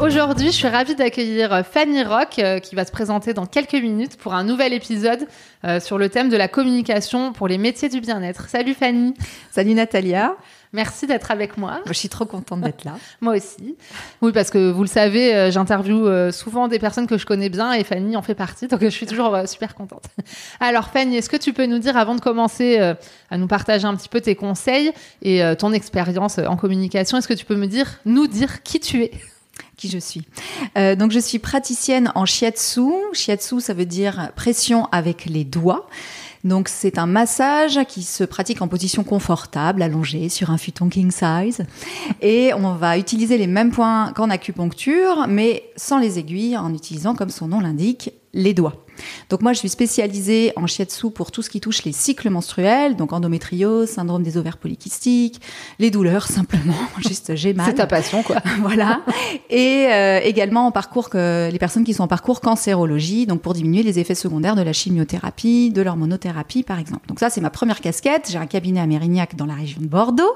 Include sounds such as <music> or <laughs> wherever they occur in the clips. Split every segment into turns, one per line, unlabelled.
Aujourd'hui, je suis ravie d'accueillir Fanny Rock euh, qui va se présenter dans quelques minutes pour un nouvel épisode euh, sur le thème de la communication pour les métiers du bien-être. Salut Fanny.
Salut Natalia.
Merci d'être avec moi.
Je suis trop contente d'être là. <laughs>
moi aussi. Oui, parce que vous le savez, euh, j'interviewe souvent des personnes que je connais bien et Fanny en fait partie, donc je suis toujours super contente. <laughs> Alors Fanny, est-ce que tu peux nous dire, avant de commencer à nous partager un petit peu tes conseils et ton expérience en communication, est-ce que tu peux me dire, nous dire qui tu es?
Je suis. Euh, donc je suis praticienne en shiatsu. Shiatsu, ça veut dire pression avec les doigts. Donc c'est un massage qui se pratique en position confortable, allongée sur un futon king size. Et on va utiliser les mêmes points qu'en acupuncture, mais sans les aiguilles, en utilisant, comme son nom l'indique, les doigts. Donc moi, je suis spécialisée en shiatsu pour tout ce qui touche les cycles menstruels, donc endométriose, syndrome des ovaires polykystiques, les douleurs <laughs> simplement, juste j'ai mal.
C'est ta passion, quoi. <laughs>
voilà. Et euh, également en parcours que les personnes qui sont en parcours cancérologie, donc pour diminuer les effets secondaires de la chimiothérapie, de l'hormonothérapie, par exemple. Donc ça, c'est ma première casquette. J'ai un cabinet à Mérignac dans la région de Bordeaux.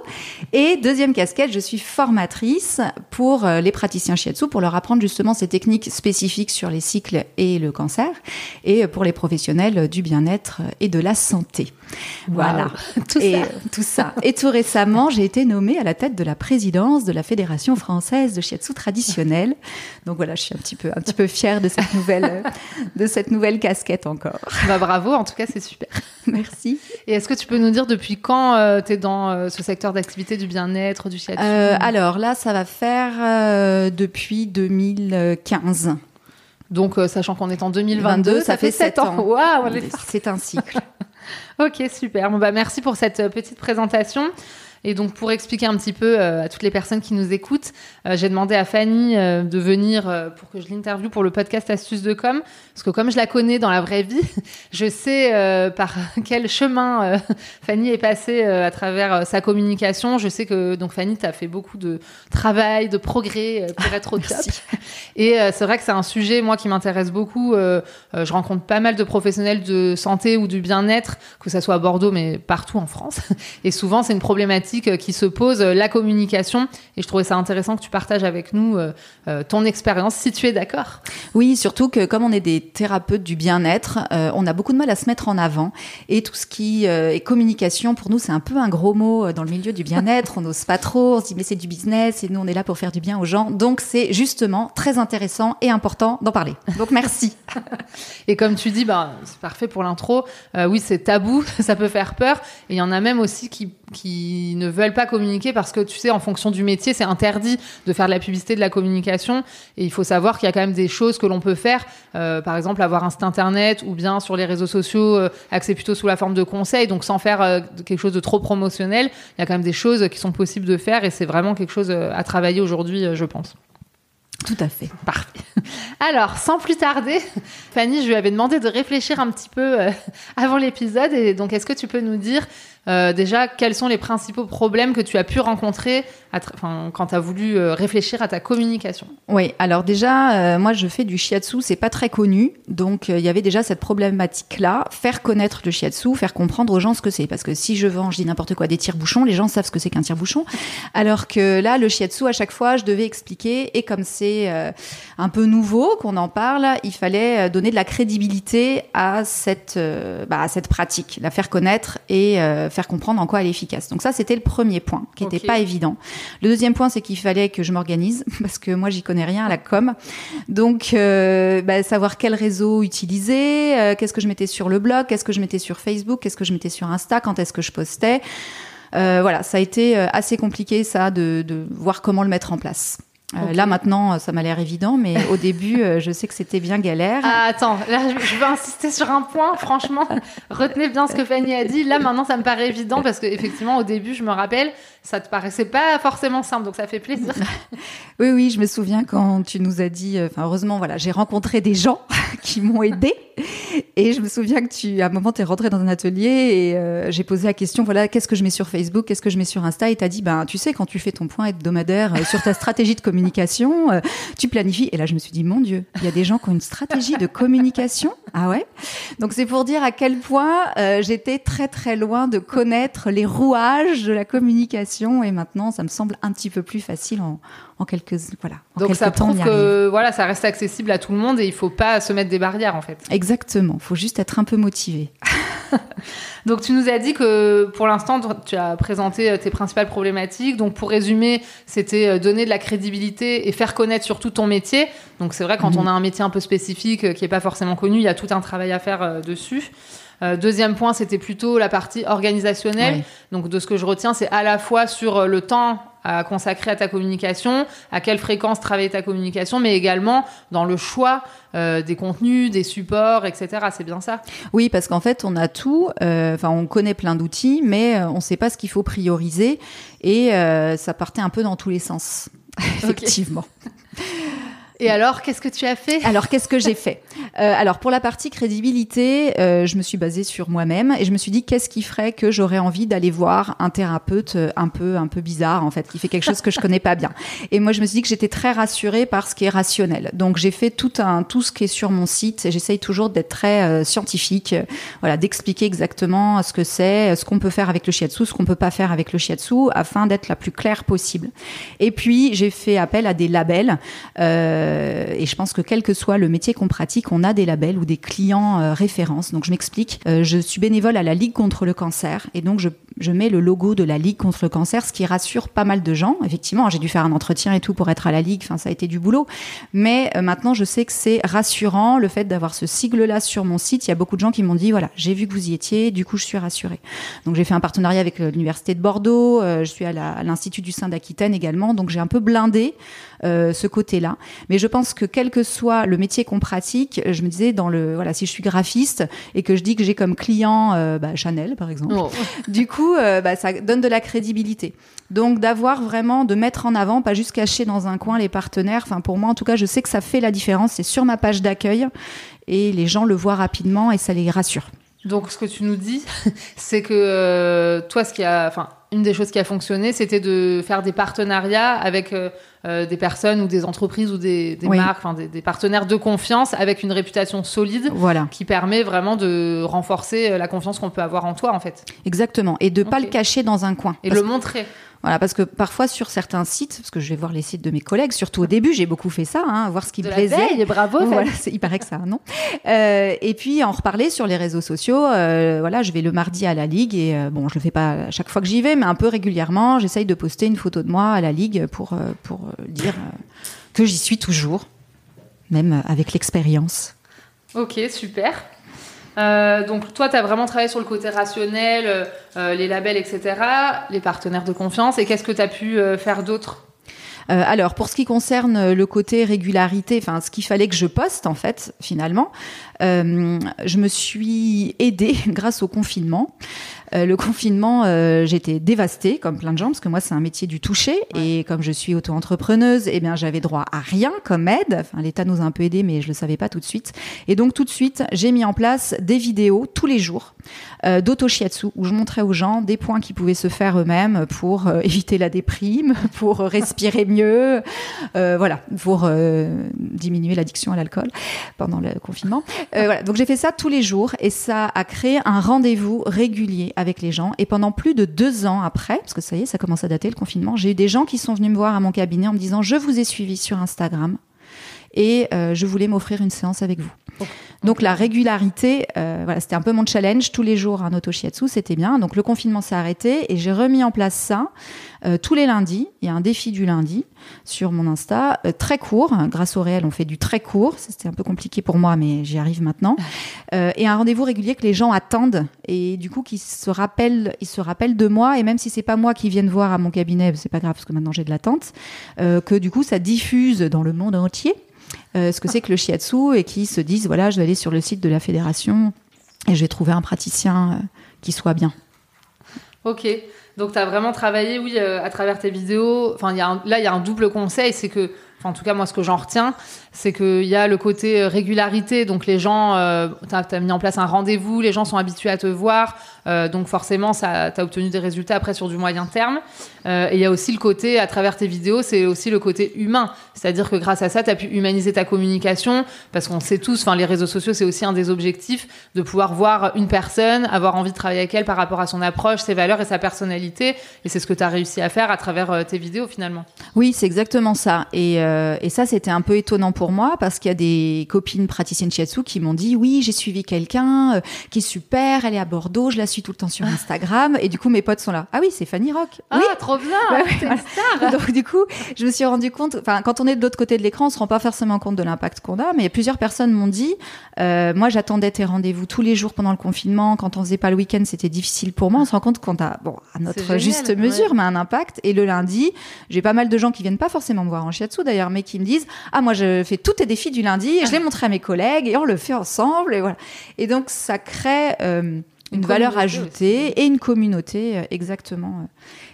Et deuxième casquette, je suis formatrice pour euh, les praticiens shiatsu pour leur apprendre justement ces techniques spécifiques sur les cycles et le cancer et pour les professionnels du bien-être et de la santé. Voilà, <laughs>
tout,
et,
ça.
tout ça. Et tout récemment, j'ai été nommée à la tête de la présidence de la Fédération française de shiatsu traditionnel. Donc voilà, je suis un petit peu, un petit peu fière de cette nouvelle, de cette nouvelle casquette encore.
Bah bravo, en tout cas, c'est super.
Merci.
Et est-ce que tu peux nous dire depuis quand euh, tu es dans euh, ce secteur d'activité du bien-être, du shiatsu?
Euh, Alors là, ça va faire depuis 2015.
Donc, euh, sachant qu'on est en 2022, ça, fait 7 ans.
Waouh, c'est un cycle. <laughs>
ok, super. Bon, bah, merci pour cette euh, petite présentation. Et donc, pour expliquer un petit peu euh, à toutes les personnes qui nous écoutent, euh, j'ai demandé à Fanny euh, de venir pour que je l'interviewe pour le podcast Astuces de com. Parce que comme je la connais dans la vraie vie, <laughs> je sais par <laughs> quel chemin <laughs> Fanny est passée à travers sa communication. Je sais que donc Fanny, tu as fait beaucoup de travail, de progrès pour être au top. Et c'est vrai que c'est un sujet, moi, qui m'intéresse beaucoup. je rencontre pas mal de professionnels de santé ou du bien-être, que ça soit à Bordeaux, mais partout en France. Et souvent, c'est une problématique euh, qui se pose, euh, la communication. Et je trouvais ça intéressant que tu partages avec nous euh, ton expérience, si tu es d'accord.
Oui, surtout que comme on est des thérapeutes du bien-être, on a beaucoup de mal à se mettre en avant. Et tout ce qui est communication, pour nous, c'est un peu un gros mot dans le milieu du bien-être. on n'ose pas trop, on se dit mais c'est du business et nous, on est là pour faire du bien aux gens. Donc c'est justement très intéressant et important d'en parler. Donc merci. <laughs>
et comme tu dis, bah, c'est parfait pour l'intro. oui, c'est tabou, <laughs> ça peut faire peur. Et il y en a même aussi qui, qui ne ne veulent pas communiquer parce que tu sais, en fonction du métier, c'est interdit de faire de la publicité, de la communication. Et il faut savoir qu'il y a quand même des choses que l'on peut faire. Euh, par exemple, avoir un site internet ou bien sur les réseaux sociaux, euh, accès plutôt sous la forme de conseils. Donc, sans faire euh, quelque chose de trop promotionnel, il y a quand même des choses qui sont possibles de faire et c'est vraiment quelque chose à travailler aujourd'hui, je pense.
Tout à fait.
Parfait. Alors, sans plus tarder, Fanny, je lui avais demandé de réfléchir un petit peu avant l'épisode. Et donc, est-ce que tu peux nous dire euh, déjà, quels sont les principaux problèmes que tu as pu rencontrer quand tu as voulu euh, réfléchir à ta communication?
Oui, alors déjà, euh, moi je fais du shiatsu, c'est pas très connu, donc il y avait déjà cette problématique-là, faire connaître le shiatsu, faire comprendre aux gens ce que c'est, parce que si je vends, je dis n'importe quoi, des tire-bouchons, les gens savent ce que c'est qu'un tire-bouchon, alors que là, le shiatsu, à chaque fois, je devais expliquer, et comme c'est un peu nouveau qu'on en parle, il fallait donner de la crédibilité à cette, bah, à cette pratique, la faire connaître et faire comprendre en quoi elle est efficace. Donc ça, c'était le premier point qui n'était pas évident. Le deuxième point, c'est qu'il fallait que je m'organise <laughs> parce que moi, j'y connais rien à la com. Donc, euh, bah, savoir quel réseau utiliser, euh, qu'est-ce que je mettais sur le blog, qu'est-ce que je mettais sur Facebook, qu'est-ce que je mettais sur Insta, quand est-ce que je postais. Euh, voilà, ça a été assez compliqué ça de, de voir comment le mettre en place. Euh, là maintenant, ça m'a l'air évident, mais au début, euh, je sais que c'était bien galère.
Ah, attends, là, je veux insister sur un point. Franchement, retenez bien ce que Fanny a dit. Là, maintenant, ça me paraît évident parce qu'effectivement, au début, je me rappelle, ça te paraissait pas forcément simple, donc ça fait plaisir. <laughs>
oui, oui, je me souviens quand tu nous as dit. Enfin, heureusement, voilà, j'ai rencontré des gens <laughs> qui m'ont aidé. Et je me souviens que tu, à un moment, tu es rentré dans un atelier et euh, j'ai posé la question, voilà, qu'est-ce que je mets sur Facebook, qu'est-ce que je mets sur Insta? Et tu as dit, ben, tu sais, quand tu fais ton point hebdomadaire sur ta stratégie de communication, euh, tu planifies. Et là, je me suis dit, mon Dieu, il y a des gens qui ont une stratégie de communication? Ah ouais? Donc c'est pour dire à quel point euh, j'étais très très loin de connaître les rouages de la communication. Et maintenant, ça me semble un petit peu plus facile en, en quelques voilà.
Donc ça prouve que voilà, ça reste accessible à tout le monde et il faut pas se mettre des barrières en fait.
Exactement, faut juste être un peu motivé. <laughs>
donc tu nous as dit que pour l'instant tu as présenté euh, tes principales problématiques. Donc pour résumer, c'était euh, donner de la crédibilité et faire connaître surtout ton métier. Donc c'est vrai quand mhm. on a un métier un peu spécifique euh, qui est pas forcément connu, il y a tout un travail à faire dessus. deuxième point, c'était plutôt la partie organisationnelle. Donc, de ce que je retiens, c'est à la fois sur le temps à consacrer à ta communication, à quelle fréquence travailler ta communication, mais également dans le choix euh, des contenus, des supports, etc. C'est bien ça?
Oui, parce qu'en fait, on a tout. Euh, enfin, on connaît plein d'outils, mais euh, on ne sait pas ce qu'il faut prioriser, et ça partait un peu dans tous les sens, <laughs> effectivement.
Et alors, qu'est-ce que tu as fait?
Alors, qu'est-ce que j'ai fait? Euh, Alors, pour la partie crédibilité, euh, je me suis basée sur moi-même et je me suis dit qu'est-ce qui ferait que j'aurais envie d'aller voir un thérapeute euh, un peu un peu bizarre en fait, qui fait quelque chose que je connais pas bien? Et moi, je me suis dit que j'étais très rassurée par ce qui est rationnel. Donc, j'ai fait tout un tout ce qui est sur mon site. J'essaye toujours d'être très scientifique, voilà, d'expliquer exactement ce que c'est, ce qu'on peut faire avec le shiatsu, ce qu'on peut pas faire avec le shiatsu, afin d'être la plus claire possible. Et puis, j'ai fait appel à des labels. Euh, euh, et je pense que quel que soit le métier qu'on pratique, on a des labels ou des clients euh, références. Donc je m'explique. Euh, je suis bénévole à la Ligue contre le cancer et donc je, mets le logo de la Ligue contre le cancer, ce qui rassure pas mal de gens. Effectivement, j'ai dû faire un entretien et tout pour être à la Ligue. Enfin, ça a été du boulot. Mais maintenant, je sais que c'est rassurant le fait d'avoir ce sigle-là sur mon site. Il y a beaucoup de gens qui m'ont dit voilà, j'ai vu que vous y étiez, du coup, je suis rassurée. Donc j'ai fait un partenariat avec l'université de Bordeaux. je suis à l'Institut du Sein d'Aquitaine également. Donc j'ai un peu blindé ce côté-là. Je pense que quel que soit le métier qu'on pratique, je me disais dans le voilà, si je suis graphiste et que je dis que j'ai comme client euh, bah, Chanel par exemple, oh. <laughs> du coup, euh, bah, ça donne de la crédibilité. Donc d'avoir vraiment de mettre en avant, pas juste cacher dans un coin les partenaires. Enfin pour moi en tout cas, je sais que ça fait la différence. C'est sur ma page d'accueil et les gens le voient rapidement et ça les rassure.
Donc ce que tu nous dis, <laughs> c'est que euh, toi, ce qui a, enfin, une des choses qui a fonctionné, c'était de faire des partenariats avec euh, euh, des personnes ou des entreprises ou des, marques, enfin des, partenaires de confiance avec une réputation solide,
voilà.
qui permet vraiment de renforcer la confiance qu'on peut avoir en toi, en fait.
Exactement, et de ne pas le cacher dans un coin.
Et le montrer.
Voilà, parce que parfois sur certains sites, parce que je vais voir les sites de mes collègues, surtout au début, j'ai beaucoup fait ça, hein, voir ce qui me plaisait.
Veille, bravo.
Voilà, il paraît que ça, non euh, Et puis en reparler sur les réseaux sociaux. Euh, voilà, je vais le mardi à la ligue et euh, bon, je le fais pas à chaque fois que j'y vais, mais un peu régulièrement, j'essaye de poster une photo de moi à la ligue pour pour dire que j'y suis toujours, même avec l'expérience.
Ok, super. Euh, donc toi, tu as vraiment travaillé sur le côté rationnel, euh, euh, les labels, etc., les partenaires de confiance. Et qu'est-ce que tu as pu faire d'autre?
Alors, pour ce qui concerne le côté régularité, enfin, ce qu'il fallait que je poste, en fait, finalement, je me suis aidée <laughs> grâce au confinement. Euh, le confinement, euh, j'étais dévastée, comme plein de gens, parce que moi, c'est un métier du toucher. Et comme je suis auto-entrepreneuse, eh bien, j'avais droit à rien comme aide. Enfin, l'État nous a un peu aidés, mais je le savais pas tout de suite. Et donc, tout de suite, j'ai mis en place des vidéos tous les jours euh, d'auto-shiatsu, où je montrais aux gens des points qui pouvaient se faire eux-mêmes pour euh, <laughs> éviter la déprime, pour respirer mieux, voilà, pour diminuer l'addiction à l'alcool pendant le confinement. voilà. Donc, j'ai fait ça tous les jours et ça a créé un rendez-vous régulier avec les gens. Et pendant plus de deux ans après, parce que ça y est, ça commence à dater le confinement, j'ai eu des gens qui sont venus me voir à mon cabinet en me disant Je vous ai suivi sur Instagram et je voulais m'offrir une séance avec vous. Donc la régularité, voilà, c'était un peu mon challenge. Tous les jours un auto shiatsu, c'était bien. Donc le confinement s'est arrêté et j'ai remis en place ça tous les lundis. Il y a un défi du lundi sur mon Insta, très court. Grâce au réel, on fait du très court. C'était un peu compliqué pour moi, mais j'y arrive maintenant. <laughs> et un rendez-vous régulier que les gens attendent et du coup qui se rappellent, ils se rappellent de moi. Et même si c'est pas moi qui viennent voir à mon cabinet, c'est pas grave parce que maintenant j'ai de l'attente, euh, que du coup ça diffuse dans le monde entier euh, ce que c'est que le shiatsu et qui se disent voilà, je vais aller sur le site de la fédération et je vais trouver un praticien euh, qui soit bien.
Ok. Donc, tu as vraiment travaillé, oui, à travers tes vidéos. Enfin, là, il y a un double conseil c'est que en tout cas moi ce que j'en retiens, c'est qu'il y a le côté euh, régularité, donc les gens, euh, tu as, mis en place un rendez-vous, les gens sont habitués à te voir, euh, donc forcément tu as obtenu des résultats après sur du moyen terme. et il y a aussi le côté, à travers tes vidéos, c'est aussi le côté humain, c'est-à-dire que grâce à ça, tu as pu humaniser ta communication, parce qu'on sait tous, les réseaux sociaux, c'est aussi un des objectifs, de pouvoir voir une personne, avoir envie de travailler avec elle par rapport à son approche, ses valeurs et sa personnalité, et c'est ce que tu as réussi à faire à travers tes vidéos finalement.
Oui, c'est exactement ça. Et euh, et ça, c'était un peu étonnant pour moi parce qu'il y a des copines praticiennes shiatsu qui m'ont dit oui, j'ai suivi quelqu'un euh, qui est super, elle est à Bordeaux, je la suis tout le temps sur Instagram. Et du coup, mes potes sont là. Ah oui, c'est Fanny Rock.
Ah,
oui,
trop bien. star. <laughs>
Donc du coup, je me suis rendu compte. Enfin, quand on est de l'autre côté de l'écran, on se rend pas forcément compte de l'impact qu'on a. Mais plusieurs personnes m'ont dit. Euh, moi, j'attendais tes rendez-vous tous les jours pendant le confinement. Quand on faisait pas le week-end, c'était difficile pour moi. On se rend compte qu'on a, bon, à notre juste mesure, mais un impact. Et le lundi, j'ai pas mal de gens qui viennent pas forcément me voir en shiatsu d'ailleurs, mais qui me disent ah moi je fais tous tes défis du lundi et je l'ai montré à mes collègues et on le fait ensemble et voilà. Et donc ça crée euh, une, valeur ajoutée et une communauté euh, exactement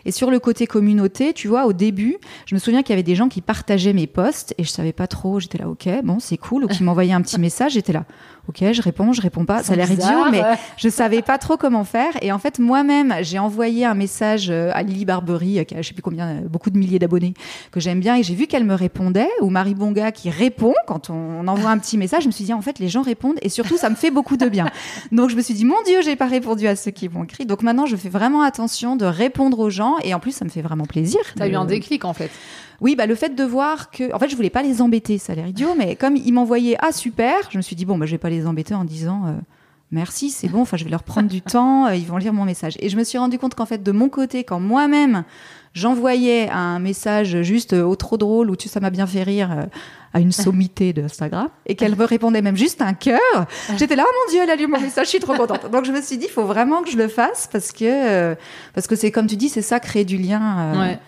et sur le côté communauté tu vois au début je me souviens qu'il y avait des gens qui partageaient mes posts et je savais pas trop j'étais là ok bon c'est cool ou qui m'envoyaient un petit <laughs> message j'étais là ok, je réponds, je réponds pas. Ça a l'air idiot, mais je savais pas trop comment faire. Et en fait, moi-même, j'ai envoyé un message euh, à Lily Barbery, euh, qui a je sais plus combien, euh, beaucoup de milliers d'abonnés, que j'aime bien, et j'ai vu qu'elle me répondait, ou Marie Bonga qui répond quand on envoie un petit message. Je me suis dit, en fait, les gens répondent, et surtout, ça me fait beaucoup de bien. Donc, je me suis dit, mon Dieu, j'ai pas répondu à ceux qui m'ont écrit. Donc maintenant, je fais vraiment attention de répondre aux gens, et en plus, ça me fait vraiment plaisir.
T'as eu un déclic, en fait.
Oui, bah, le fait de voir que. En fait, je voulais pas les embêter, ça a l'air idiot, mais comme ils m'envoyaient Ah, super, je me suis dit Bon, bah, je vais pas les embêter en disant. Euh, merci, c'est bon, enfin je vais leur prendre du <laughs> temps, euh, ils vont lire mon message. Et je me suis rendu compte qu'en fait, de mon côté, quand moi-même j'envoyais un message juste au trop drôle ou tu ça m'a bien fait rire à une <laughs> sommité d'Instagram et qu'elle me répondait même juste un cœur, j'étais là, oh mon Dieu, elle a lu mon message, je suis trop contente. Donc je me suis dit, il faut vraiment que je le fasse parce que euh, parce que c'est comme tu dis, c'est ça créer du lien.
Ouais.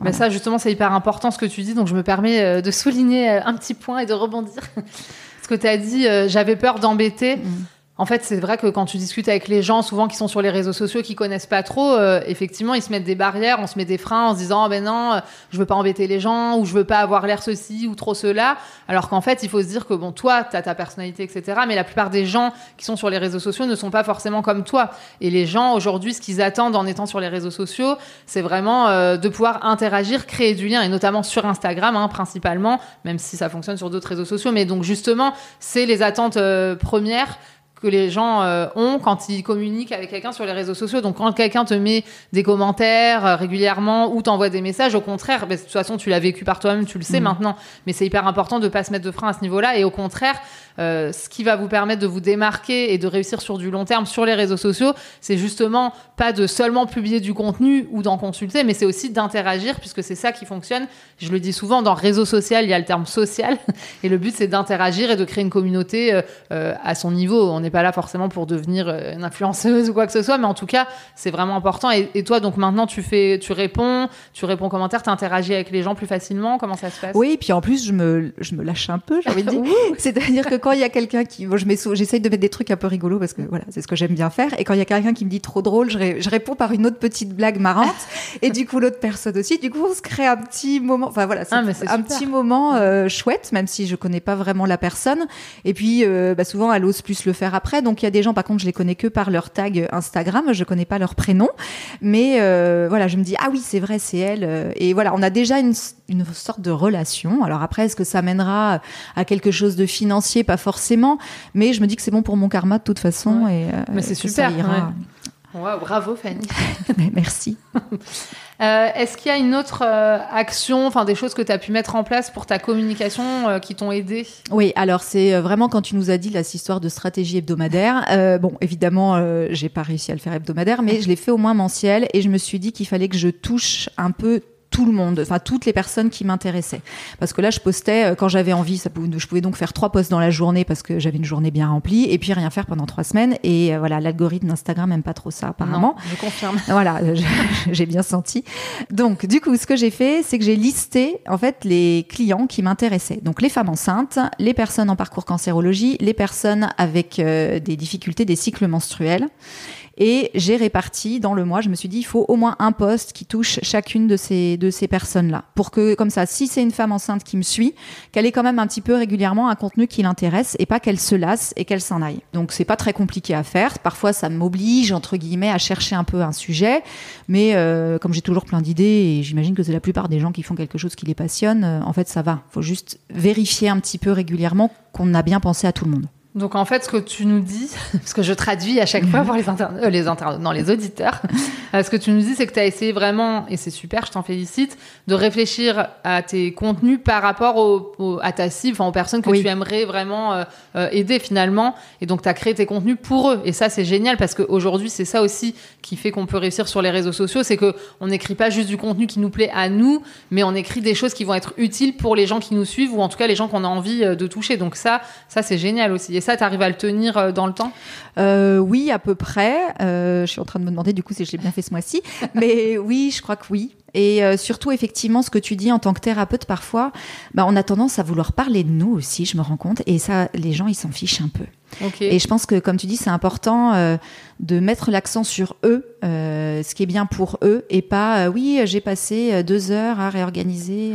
Mais ça, justement, c'est hyper important ce que tu dis, donc je me permets euh, de souligner euh, un petit point et de rebondir. <laughs> ce que tu as dit, euh, j'avais peur d'embêter. Mm. En fait, c'est vrai que quand tu discutes avec les gens, souvent qui sont sur les réseaux sociaux, qui connaissent pas trop, euh, effectivement, ils se mettent des barrières, on se met des freins en se disant, oh, ben non, je veux pas embêter les gens, ou je veux pas avoir l'air ceci ou trop cela. Alors qu'en fait, il faut se dire que bon, toi, tu as ta personnalité, etc. Mais la plupart des gens qui sont sur les réseaux sociaux ne sont pas forcément comme toi. Et les gens, aujourd'hui, ce qu'ils attendent en étant sur les réseaux sociaux, c'est vraiment euh, de pouvoir interagir, créer du lien, et notamment sur Instagram, hein, principalement, même si ça fonctionne sur d'autres réseaux sociaux. Mais donc, justement, c'est les attentes euh, premières que les gens euh, ont quand ils communiquent avec quelqu'un sur les réseaux sociaux. Donc quand quelqu'un te met des commentaires euh, régulièrement ou t'envoie des messages, au contraire, bah, de toute façon tu l'as vécu par toi-même, tu le sais mm. maintenant, mais c'est hyper important de pas se mettre de frein à ce niveau-là. Et au contraire, euh, ce qui va vous permettre de vous démarquer et de réussir sur du long terme sur les réseaux sociaux, c'est justement pas de seulement publier du contenu ou d'en consulter, mais c'est aussi d'interagir puisque c'est ça qui fonctionne. Je le dis souvent, dans réseau social, il y a le terme social <laughs> et le but c'est d'interagir et de créer une communauté à son niveau. On est pas là forcément pour devenir euh, une influenceuse <laughs> ou quoi que ce soit, mais en tout cas, c'est vraiment important. Et, toi, donc maintenant, tu fais, tu réponds, tu réponds aux commentaires, tu interagis avec les gens plus facilement. Comment ça se passe?
Oui, puis en plus, je me, je me lâche un peu, j'ai envie de dire. C'est-à-dire que quand il y a quelqu'un qui, bon, je j'essaye de mettre des trucs un peu rigolos parce que voilà, c'est ce que j'aime bien faire. Et quand il y a quelqu'un qui me dit trop drôle, je, je, réponds par une autre petite blague marrante. <laughs> et du coup, l'autre personne aussi. Du coup, on se crée un petit moment. Enfin voilà, c'est ah, un petit moment euh, chouette, même si je connais pas vraiment la personne. Et puis, euh, bah, souvent, elle ose plus le faire après. Donc il y a des gens, par contre, je les connais que par leur tag Instagram, je connais pas leur prénom, mais euh, voilà, je me dis ah oui c'est vrai c'est elle, et voilà, on a déjà une, une sorte de relation. Alors après, est-ce que ça mènera à quelque chose de financier? Pas forcément, mais je me dis que c'est bon pour mon karma de toute façon, et
euh, mais c'est super. bravo Fanny. <laughs>
Merci. <laughs>
Euh, est-ce qu'il y a une autre euh, action, enfin des choses que tu as pu mettre en place pour ta communication euh, qui t'ont aidé?
Oui, alors c'est vraiment quand tu nous as dit là, cette histoire de stratégie hebdomadaire. bon, évidemment, j'ai pas réussi à le faire hebdomadaire, mais je l'ai fait au moins mensuel et je me suis dit qu'il fallait que je touche un peu tout le monde, enfin toutes les personnes qui m'intéressaient. Parce que là, je postais euh, quand j'avais envie. Ça pouvait, je pouvais donc faire trois posts dans la journée parce que j'avais une journée bien remplie, et puis rien faire pendant trois semaines. Et euh, voilà, l'algorithme d'Instagram n'aime pas trop ça apparemment.
je confirme. <laughs>
Voilà, <laughs> j'ai bien senti. Donc du coup, ce que j'ai fait, c'est que j'ai listé en fait les clients qui m'intéressaient. Donc les femmes enceintes, les personnes en parcours cancérologie, les personnes avec euh, des difficultés des cycles menstruels. Et j'ai réparti dans le mois, je me suis dit, il faut au moins un poste qui touche chacune de ces, de ces personnes-là. Pour que, comme ça, si c'est une femme enceinte qui me suit, qu'elle ait quand même un petit peu régulièrement un contenu qui l'intéresse et pas qu'elle se lasse et qu'elle s'en aille. Donc, c'est pas très compliqué à faire. Parfois, ça m'oblige, entre guillemets, à chercher un peu un sujet. Mais euh, comme j'ai toujours plein d'idées et j'imagine que c'est la plupart des gens qui font quelque chose qui les passionne, euh, en fait, ça va. Faut juste vérifier un petit peu régulièrement qu'on a bien pensé à tout le monde.
Donc en fait, ce que tu nous dis, <laughs> parce que je traduis à chaque fois pour les internautes, euh, les internautes, non, les auditeurs, <laughs> euh, ce que tu nous dis, c'est que tu as essayé vraiment, et c'est super, je t'en félicite, de réfléchir à tes contenus par rapport au, à ta cible, enfin aux personnes que tu aimerais vraiment euh, aider finalement, et donc tu as créé tes contenus pour eux. Et ça, c'est génial parce qu'aujourd'hui, c'est ça aussi qui fait qu'on peut réussir sur les réseaux sociaux, c'est que on n'écrit pas juste du contenu qui nous plaît à nous, mais on écrit des choses qui vont être utiles pour les gens qui nous suivent ou en tout cas les gens qu'on a envie de toucher. Donc ça, ça c'est génial aussi ça, tu arrives à le tenir euh, dans le temps?
Euh, Oui, à peu près. Euh, je suis en train de me demander du coup si je l'ai bien fait ce mois-ci. <laughs> Mais oui, je crois que oui. Et surtout, effectivement, ce que tu dis en tant que thérapeute, parfois, bah, on a tendance à vouloir parler de nous aussi, je me rends compte. Et ça, les gens, ils s'en fichent un peu. Et je pense que, comme tu dis, c'est important de mettre l'accent sur eux, euh, ce qui est bien pour eux, et pas euh, oui, j'ai passé deux heures à réorganiser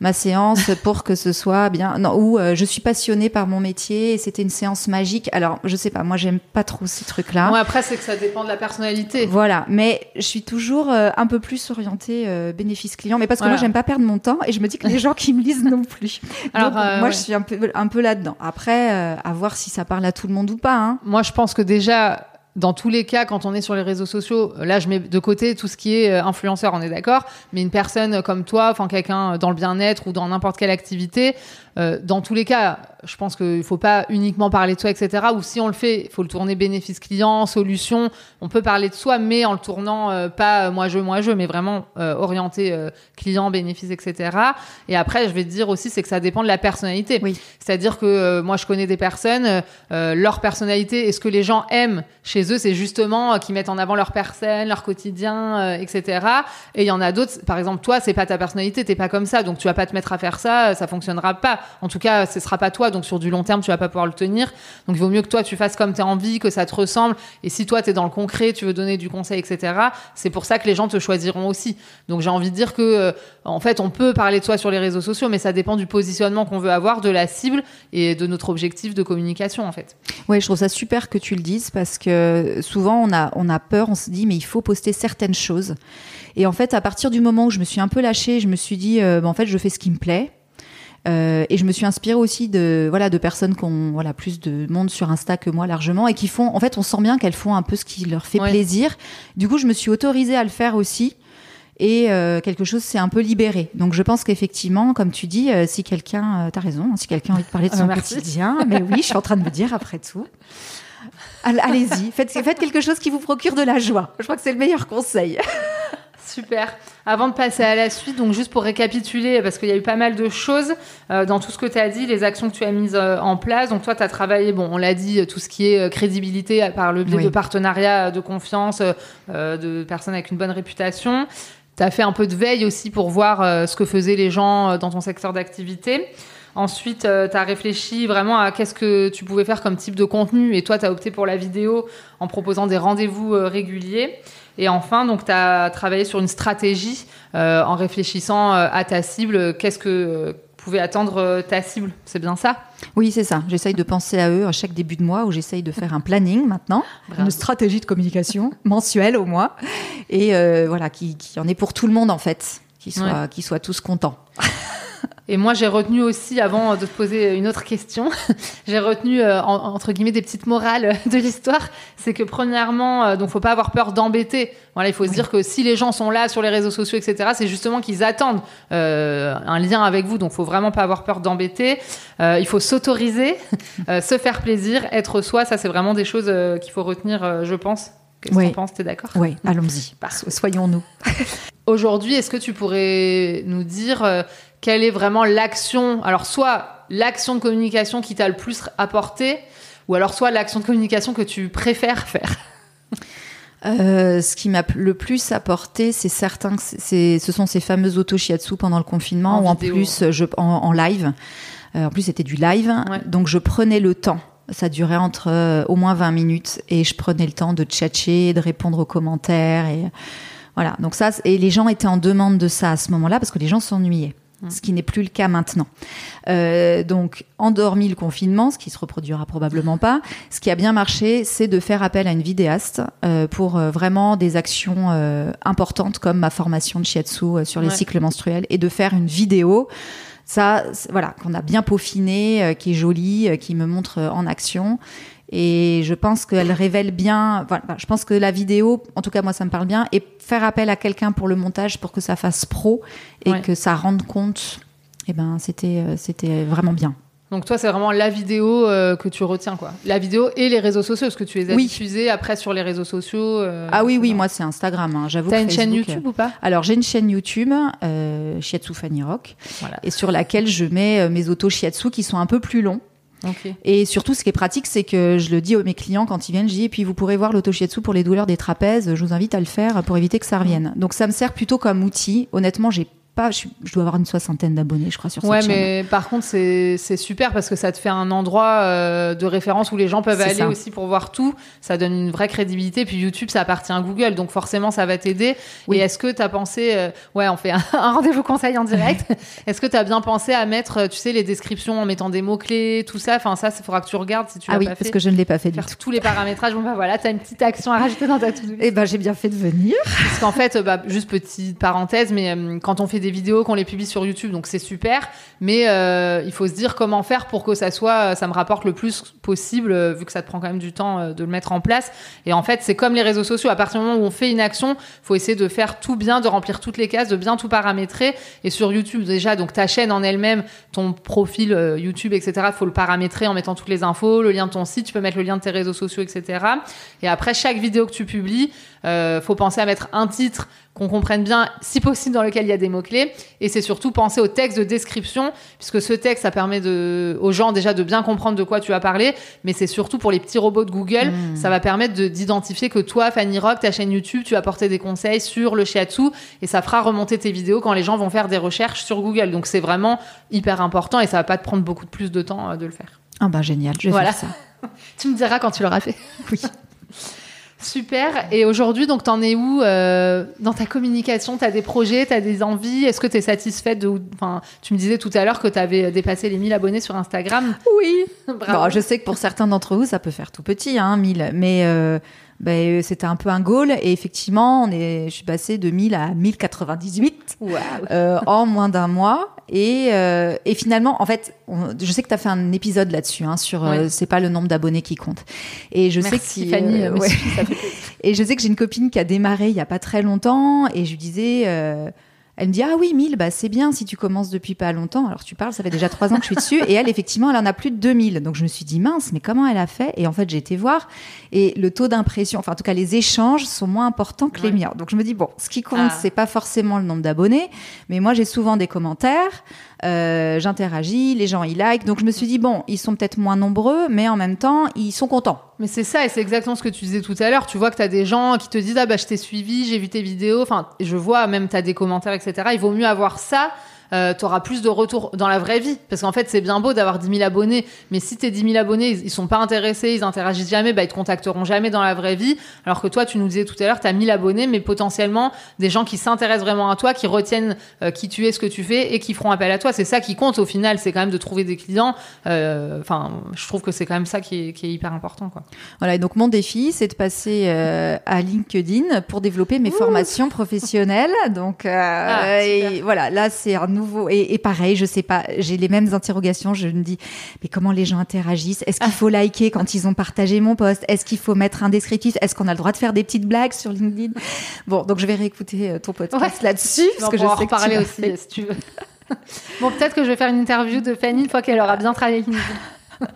ma séance pour que ce soit bien. Non, ou je suis passionnée par mon métier et c'était une séance magique. Alors, je sais pas, moi, j'aime pas trop ces trucs-là.
Moi, après, c'est que ça dépend de la personnalité.
Voilà, mais je suis toujours un peu plus orientée bénéfice client, mais parce que moi, j'aime pas perdre mon temps et je me dis que les gens qui me lisent non plus. <laughs> Alors, moi, je suis un peu, un peu là-dedans. Après, à voir si ça parle à tout le monde ou pas. Hein.
Moi, je pense que déjà, dans tous les cas, quand on est sur les réseaux sociaux, là, je mets de côté tout ce qui est euh, influenceur, on est d'accord, mais une personne comme toi, enfin quelqu'un dans le bien-être ou dans n'importe quelle activité, euh, dans tous les cas, je pense qu'il ne faut pas uniquement parler de soi, etc. Ou si on le fait, il faut le tourner bénéfice client, solution. On peut parler de soi, mais en le tournant euh, pas moi je, moi je, mais vraiment euh, orienté client, bénéfice, etc. Et après, je vais te dire aussi, c'est que ça dépend de la personnalité.
Oui.
C'est-à-dire que moi, je connais des personnes, leur personnalité, et ce que les gens aiment chez eux, c'est justement qu'ils mettent en avant leur personne, leur quotidien, etc. Et il y en a d'autres, par exemple, toi, c'est pas ta personnalité, t'es pas comme ça, donc tu vas pas te mettre à faire ça, ça fonctionnera pas. En tout cas, ce sera pas toi. Donc sur du long terme, tu vas pas pouvoir le tenir. Donc il vaut mieux que toi, tu fasses comme tu as envie, que ça te ressemble. Et si toi, tu es dans le concret, tu veux donner du conseil, etc., c'est pour ça que les gens te choisiront aussi. Donc j'ai envie de dire que, euh, en fait, on peut parler de toi sur les réseaux sociaux, mais ça dépend du positionnement qu'on veut avoir, de la cible et de notre objectif de communication, en fait.
Oui, je trouve ça super que tu le dises parce que souvent, on a, on a peur, on se dit, mais il faut poster certaines choses. Et en fait, à partir du moment où je me suis un peu lâchée, je me suis dit, euh, bah, en fait, je fais ce qui me plaît. Euh, et je me suis inspirée aussi de voilà de personnes qui ont voilà plus de monde sur Insta que moi largement et qui font en fait on sent bien qu'elles font un peu ce qui leur fait plaisir. Du coup je me suis autorisée à le faire aussi et euh, quelque chose s'est un peu libéré. Donc je pense qu'effectivement, comme tu dis, euh, si quelqu'un, tu as raison, hein, si quelqu'un a envie de parler de son quotidien, mais oui, je suis en train de me dire après tout. Allez-y, faites, faites quelque chose qui vous procure de la joie. Je crois que c'est le meilleur conseil.
Super. Avant de passer à la suite, donc juste pour récapituler, parce qu'il y a eu pas mal de choses euh, dans tout ce que tu as dit, les actions que tu as mises euh, en place. Donc toi, tu as travaillé, bon, on l'a dit, tout ce qui est euh, crédibilité par le biais de partenariats de confiance, de personnes avec une bonne réputation. Tu as fait un peu de veille aussi pour voir ce que faisaient les gens dans ton secteur d'activité. Ensuite, tu as réfléchi vraiment à qu'est-ce que tu pouvais faire comme type de contenu. Et toi, tu as opté pour la vidéo en proposant des rendez-vous réguliers. Et enfin, donc, tu as travaillé sur une stratégie euh, en réfléchissant euh, à ta cible. Qu'est-ce que euh, pouvait attendre ta cible? C'est bien ça?
Oui, c'est ça. J'essaye de penser à eux à chaque début de mois où j'essaye de faire un planning maintenant, <laughs> une stratégie de communication <laughs> mensuelle au mois. Et voilà, qui, en est pour tout le monde en fait, qui soient, soient tous contents. <laughs>
Et moi, j'ai retenu aussi, avant de te poser une autre question, <laughs> j'ai retenu, euh, entre guillemets, des petites morales <laughs> de l'histoire. C'est que, premièrement, euh, donc, faut pas avoir peur d'embêter. Voilà, il faut se dire que si les gens sont là sur les réseaux sociaux, etc., c'est justement qu'ils attendent euh, un lien avec vous. Donc, faut vraiment pas avoir peur d'embêter. Euh, il faut s'autoriser, <laughs> se faire plaisir, être soi. Ça, c'est vraiment des choses qu'il faut retenir, je pense. Qu'est-ce que
Oui.
tu penses? T'es d'accord?
Oui, allons-y. Soyons-nous.
Aujourd'hui, est-ce que tu pourrais nous dire quelle est vraiment l'action Alors, soit l'action de communication qui t'a le plus apporté, ou alors soit l'action de communication que tu préfères faire. <laughs>
Euh, ce qui m'a le plus apporté, c'est certain que c'est, ce sont ces fameuses auto shiatsu pendant le confinement,
En
ou en plus je, en, en live. Euh, en plus, c'était du live,
Ouais.
donc je prenais le temps. Ça durait entre euh, au moins 20 minutes et je prenais le temps de tchatcher, de répondre aux commentaires et voilà. Donc ça, et les gens étaient en demande de ça à ce moment-là parce que les gens s'ennuyaient. Ce qui n'est plus le cas maintenant. Euh, donc, endormi le confinement, ce qui se reproduira probablement pas. Ce qui a bien marché, c'est de faire appel à une vidéaste euh, pour euh, vraiment des actions euh, importantes comme ma formation de shiatsu euh, sur les
Ouais.
cycles menstruels et de faire une vidéo. Ça, voilà, qu'on a bien peaufiné, euh, qui est jolie, euh, qui me montre en action. Et je pense qu'elle révèle bien. Voilà, je pense que la vidéo, en tout cas moi, ça me parle bien. Et faire appel à quelqu'un pour le montage, pour que ça fasse pro et
Ouais.
que ça rende compte. Eh ben, c'était, euh, c'était vraiment bien.
Donc, toi, c'est vraiment la vidéo euh, que tu retiens, quoi. La vidéo et les réseaux sociaux, parce que tu les as
Oui.
diffusés après sur les réseaux sociaux. euh,
Ah oui, oui, moi c'est Instagram. Hein. J'avoue.
T'as une chaîne YouTube
euh,
ou pas?
Alors j'ai une chaîne YouTube, Shiatsu Fanny Rock,
Voilà.
et sur laquelle je mets mes autos shiatsu qui sont un peu plus longs.
Ok.
Et surtout, ce qui est pratique, c'est que je le dis à mes clients quand ils viennent, je dis, et puis vous pourrez voir l'auto-shiatsu pour les douleurs des trapèzes, je vous invite à le faire pour éviter que ça revienne. Donc ça me sert plutôt comme outil. Honnêtement, j'ai pas, je, dois avoir une soixantaine d'abonnés, je crois, sur
Ouais,
cette chaîne.
mais par contre, c'est super parce que ça te fait un endroit euh, de référence où les gens peuvent aller
ça.
aussi pour voir tout. Ça donne une vraie crédibilité. Puis YouTube, ça appartient à Google, donc forcément, ça va t'aider.
Oui.
Et est-ce que tu as pensé. euh, ouais, on fait un, <laughs> un rendez-vous conseil en direct. <laughs> est-ce que tu as bien pensé à mettre, tu sais, les descriptions en mettant des mots-clés, tout ça? Enfin, ça, il faudra que tu regardes si tu l'as
Ah oui,
pas
parce
fait.
que je ne l'ai pas fait du
Faire
tout.
tous les paramétrages. Bon, bah voilà, tu as une petite action à rajouter dans ta to-do.
Eh ben, j'ai bien fait de venir.
Parce qu'en fait, euh, bah, juste petite parenthèse, mais euh, quand on fait des vidéos, qu'on les publie sur YouTube, donc c'est super, mais euh, il faut se dire comment faire pour que ça soit, ça me rapporte le plus possible, euh, vu que ça te prend quand même du temps euh, de le mettre en place. Et en fait, c'est comme les réseaux sociaux. À partir du moment où on fait une action, faut essayer de faire tout bien, de remplir toutes les cases, de bien tout paramétrer. Et sur YouTube, déjà, donc ta chaîne en elle-même, ton profil euh, YouTube, etc., faut le paramétrer en mettant toutes les infos, le lien de ton site, tu peux mettre le lien de tes réseaux sociaux, etc. Et après, chaque vidéo que tu publies, euh, faut penser à mettre un titre qu'on comprenne bien, si possible, dans lequel il y a des mots-clés. Et c'est surtout penser au texte de description, puisque ce texte, ça permet de, aux gens déjà de bien comprendre de quoi tu as parlé, mais c'est surtout pour les petits robots de Google,
Mmh.
ça va permettre de- d'identifier que toi, Fanny Rock, ta chaîne YouTube, tu as apporté des conseils sur le shiatsu, et ça fera remonter tes vidéos quand les gens vont faire des recherches sur Google. Donc c'est vraiment hyper important, et ça va pas te prendre beaucoup de plus de temps euh, de le faire.
Ah ben génial, je vais
Voilà.
faire ça. <laughs>
Tu me diras quand tu l'auras fait.
Oui. <laughs>
Super. Et aujourd'hui, donc, t'en es où euh, dans ta communication? T'as des projets, t'as des envies? Est-ce que t'es satisfaite de... Enfin, tu me disais tout à l'heure que t'avais dépassé les 1000 abonnés sur Instagram.
Oui. <laughs>
Bravo.
Bon, je sais que pour certains d'entre vous, ça peut faire tout petit, hein, 1000. Mais euh, ben, c'était un peu un goal. Et effectivement, on est, je suis passée de 1000 à 1098
Waouh.
euh, en moins d'un mois. Et, euh, et finalement, en fait, on- je sais que tu as fait un épisode là-dessus, hein, sur euh,
Ouais.
c'est pas le nombre d'abonnés qui compte. Et je sais que euh,
euh,
ouais. <laughs> Et je sais que j'ai une copine qui a démarré il y a pas très longtemps et je lui disais, euh, elle me dit ah oui 1000 bah c'est bien si tu commences depuis pas longtemps. Alors tu parles, ça fait déjà trois ans que je suis dessus et elle effectivement elle en a plus de 2000. Donc je me suis dit mince mais comment elle a fait? Et en fait j'ai été voir et le taux d'impression, enfin en tout cas les échanges sont moins importants que les miens. Donc je me dis bon ce qui compte
Ah.
c'est pas forcément le nombre d'abonnés, mais moi j'ai souvent des commentaires, euh, j'interagis, les gens ils like. Donc je me suis dit bon ils sont peut-être moins nombreux mais en même temps ils sont contents.
Mais c'est ça, et c'est exactement ce que tu disais tout à l'heure. Tu vois que tu as des gens qui te disent Ah bah je t'ai suivi, j'ai vu tes vidéos. Enfin, je vois même tu as des commentaires, etc. Il vaut mieux avoir ça. Euh, tu auras plus de retours dans la vraie vie. Parce qu'en fait, c'est bien beau d'avoir 10 000 abonnés, mais si tes 10 000 abonnés, ils, ils sont pas intéressés, ils interagissent jamais, bah, ils te contacteront jamais dans la vraie vie. Alors que toi, tu nous disais tout à l'heure, tu as 1000 abonnés, mais potentiellement des gens qui s'intéressent vraiment à toi, qui retiennent euh, qui tu es, ce que tu fais et qui feront appel à toi. C'est ça qui compte au final, c'est quand même de trouver des clients. Euh, Enfin, je trouve que c'est quand même ça qui est, qui est hyper important. Quoi.
Voilà, et donc mon défi, c'est de passer euh, à LinkedIn pour développer mes formations professionnelles. Donc, euh,
Ah,
et voilà, là, c'est un nouveau. Et, pareil, je sais pas, j'ai les mêmes interrogations. Je me dis, mais comment les gens interagissent? Est-ce qu'il faut liker quand ils ont partagé mon post? Est-ce qu'il faut mettre un descriptif? Est-ce qu'on a le droit de faire des petites blagues sur LinkedIn? Bon, donc je vais réécouter euh, ton podcast là-dessus.
Parce que je sais parler aussi, si tu veux. <laughs> bon, peut-être que je vais faire une interview de Fanny une fois qu'elle aura bien travaillé LinkedIn. <laughs>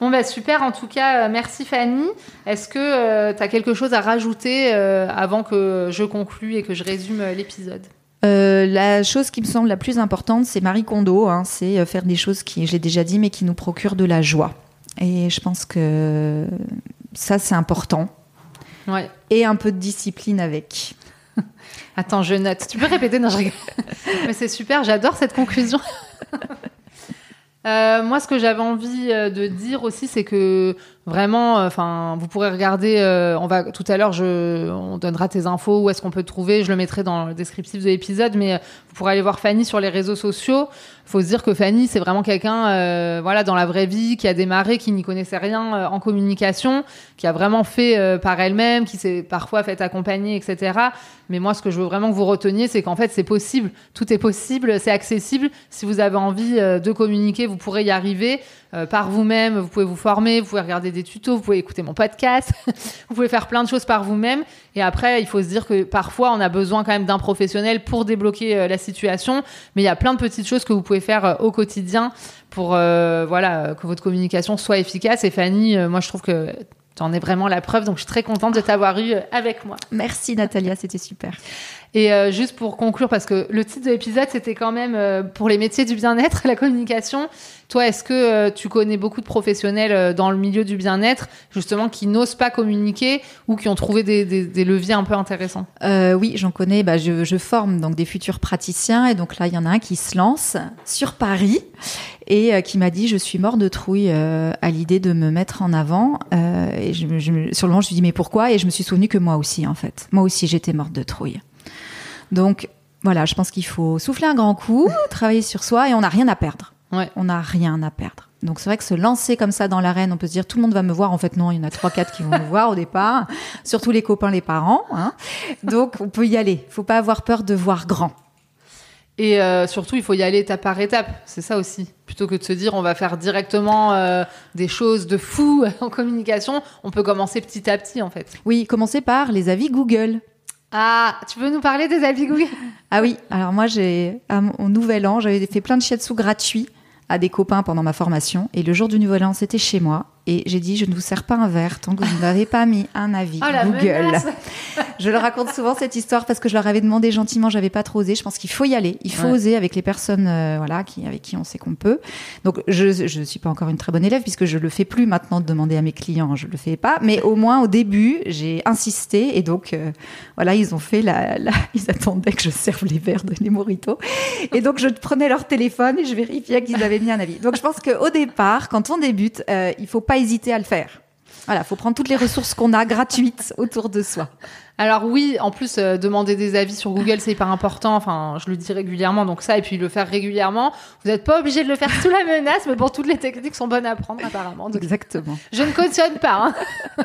Bon, bah super, en tout cas, euh, merci Fanny. Est-ce que euh, tu as quelque chose à rajouter euh, avant que je conclue et que je résume l'épisode?
La chose qui me semble la plus importante, c'est Marie Kondo. Hein, c'est faire des choses qui, j'ai déjà dit, mais qui nous procurent de la joie. Et je pense que ça, c'est important.
Ouais.
Et un peu de discipline avec. <laughs>
Attends, je note. Tu peux répéter? Non, je rigole. <laughs> Mais c'est super, j'adore cette conclusion. <laughs> Euh, moi, ce que j'avais envie euh, de dire aussi, c'est que vraiment, euh, enfin, vous pourrez regarder. on va tout à l'heure, on donnera tes infos où est-ce qu'on peut te trouver. Je le mettrai dans le descriptif de l'épisode, mais vous pourrez aller voir Fanny sur les réseaux sociaux faut se dire que Fanny, c'est vraiment quelqu'un, euh, voilà, dans la vraie vie, qui a démarré, qui n'y connaissait rien euh, en communication, qui a vraiment fait euh, par elle-même, qui s'est parfois fait accompagner, etc. Mais moi, ce que je veux vraiment que vous reteniez, c'est qu'en fait, c'est possible. Tout est possible, c'est accessible. Si vous avez envie de communiquer, vous pourrez y arriver. Euh, par vous-même, vous pouvez vous former, vous pouvez regarder des tutos, vous pouvez écouter mon podcast, <laughs> vous pouvez faire plein de choses par vous-même. Et après, il faut se dire que parfois, on a besoin quand même d'un professionnel pour débloquer euh, la situation. Mais il y a plein de petites choses que vous pouvez faire euh, au quotidien pour voilà que votre communication soit efficace. Et Fanny, moi, je trouve que tu en es vraiment la preuve. Donc, je suis très contente de t'avoir eu avec moi.
Merci, Natalia. C'était super.
Et euh, juste pour conclure, parce que le titre de l'épisode, c'était quand même euh, pour les métiers du bien-être, <laughs> la communication. Toi, est-ce que euh, tu connais beaucoup de professionnels dans le milieu du bien-être, justement, qui n'osent pas communiquer ou qui ont trouvé des, leviers un peu intéressants?
Oui, j'en connais. Bah, je, forme donc des futurs praticiens. Et donc là, il y en a un qui se lance sur Paris et qui m'a dit Je suis mort de trouille à l'idée de me mettre en avant. et sur le moment, je me suis dit Mais pourquoi? Et je me suis souvenu que moi aussi, en fait. Moi aussi, j'étais morte de trouille. Donc voilà, je pense qu'il faut souffler un grand coup, travailler sur soi et on n'a rien à perdre.
Ouais.
On n'a rien à perdre. Donc c'est vrai que se lancer comme ça dans l'arène, on peut se dire tout le monde va me voir. En fait non, il y en a trois quatre qui vont me voir au départ, surtout les copains, les parents. Hein. Donc on peut y aller. Il Faut pas avoir peur de voir grand.
Et euh, surtout, il faut y aller étape par étape. C'est ça aussi. Plutôt que de se dire on va faire directement euh, des choses de fou <laughs> en communication, on peut commencer petit à petit en fait.
Oui, commencer par les avis Google.
Ah, tu veux nous parler des Google
Ah oui, alors moi, j'ai, au Nouvel An, j'avais fait plein de shiatsu gratuits à des copains pendant ma formation. Et le jour du Nouvel An, c'était chez moi. Et j'ai dit, je ne vous sers pas un verre tant que vous n'avez pas mis un avis
oh,
Google. <laughs> je le raconte souvent cette histoire parce que je leur avais demandé gentiment, j'avais pas trop osé. Je pense qu'il faut y aller, il faut oser avec les personnes, euh, voilà, qui, avec qui on sait qu'on peut. Donc je ne suis pas encore une très bonne élève puisque je le fais plus maintenant de demander à mes clients, je le fais pas. Mais au moins au début, j'ai insisté et donc euh, voilà, ils ont fait la, ils attendaient que je serve les verres de les moritos. Et donc je prenais leur téléphone et je vérifiais qu'ils avaient mis un avis. Donc je pense qu'au départ, quand on débute, euh, il faut pas hésiter à le faire. Voilà, faut prendre toutes les ressources qu'on a gratuites <laughs> autour de soi.
Alors oui, en plus euh, demander des avis sur Google c'est hyper important. Enfin, je le dis régulièrement, donc ça et puis le faire régulièrement. Vous n'êtes pas obligé de le faire sous la menace, mais bon, toutes les techniques sont bonnes à prendre apparemment.
Exactement.
Je ne cautionne pas. Hein. <laughs>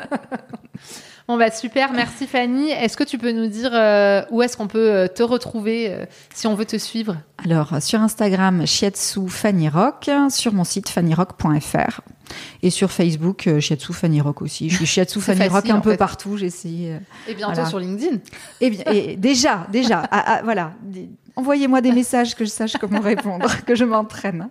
Bon bah super, merci Fanny. Est-ce que tu peux nous dire euh, où est-ce qu'on peut euh, te retrouver euh, si on veut te suivre?
Alors sur Instagram Shiatsu Fanny Rock, sur mon site fannyrock.fr et sur Facebook Shiatsu Fanny Rock aussi. Je suis Shiatsu <laughs> Fanny Rock un peu partout, j'ai essayé.
et bientôt sur LinkedIn.
Et, bien, et déjà, déjà, <laughs> ah, ah, voilà. Envoyez-moi des messages que je sache comment répondre, que je m'entraîne.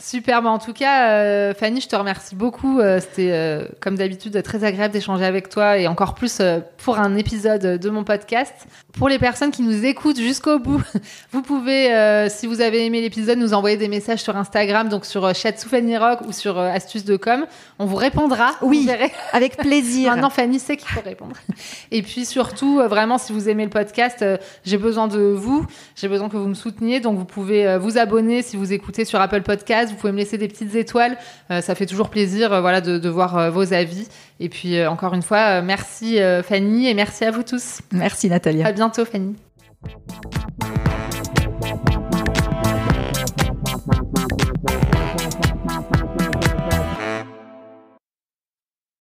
Super, en tout cas, euh, Fanny, je te remercie beaucoup. Euh, c'était, euh, comme d'habitude, très agréable d'échanger avec toi et encore plus pour un épisode de mon podcast. Pour les personnes qui nous écoutent jusqu'au bout, <laughs> vous pouvez, si vous avez aimé l'épisode, nous envoyer des messages sur Instagram, donc sur Fanny Rock ou sur Astuce de Com. On vous répondra.
Oui, avec plaisir. <laughs>
Maintenant, Fanny sait qu'il faut répondre. Et puis surtout, vraiment, si vous aimez le podcast, j'ai besoin de vous. J'ai besoin que vous me souteniez. Donc, vous pouvez vous abonner si vous écoutez sur Apple Podcast vous pouvez me laisser des petites étoiles. Euh, ça fait toujours plaisir euh, voilà, de, voir euh, vos avis. Et puis, encore une fois, merci Fanny et merci à vous tous.
Merci Nathalie.
À bientôt Fanny.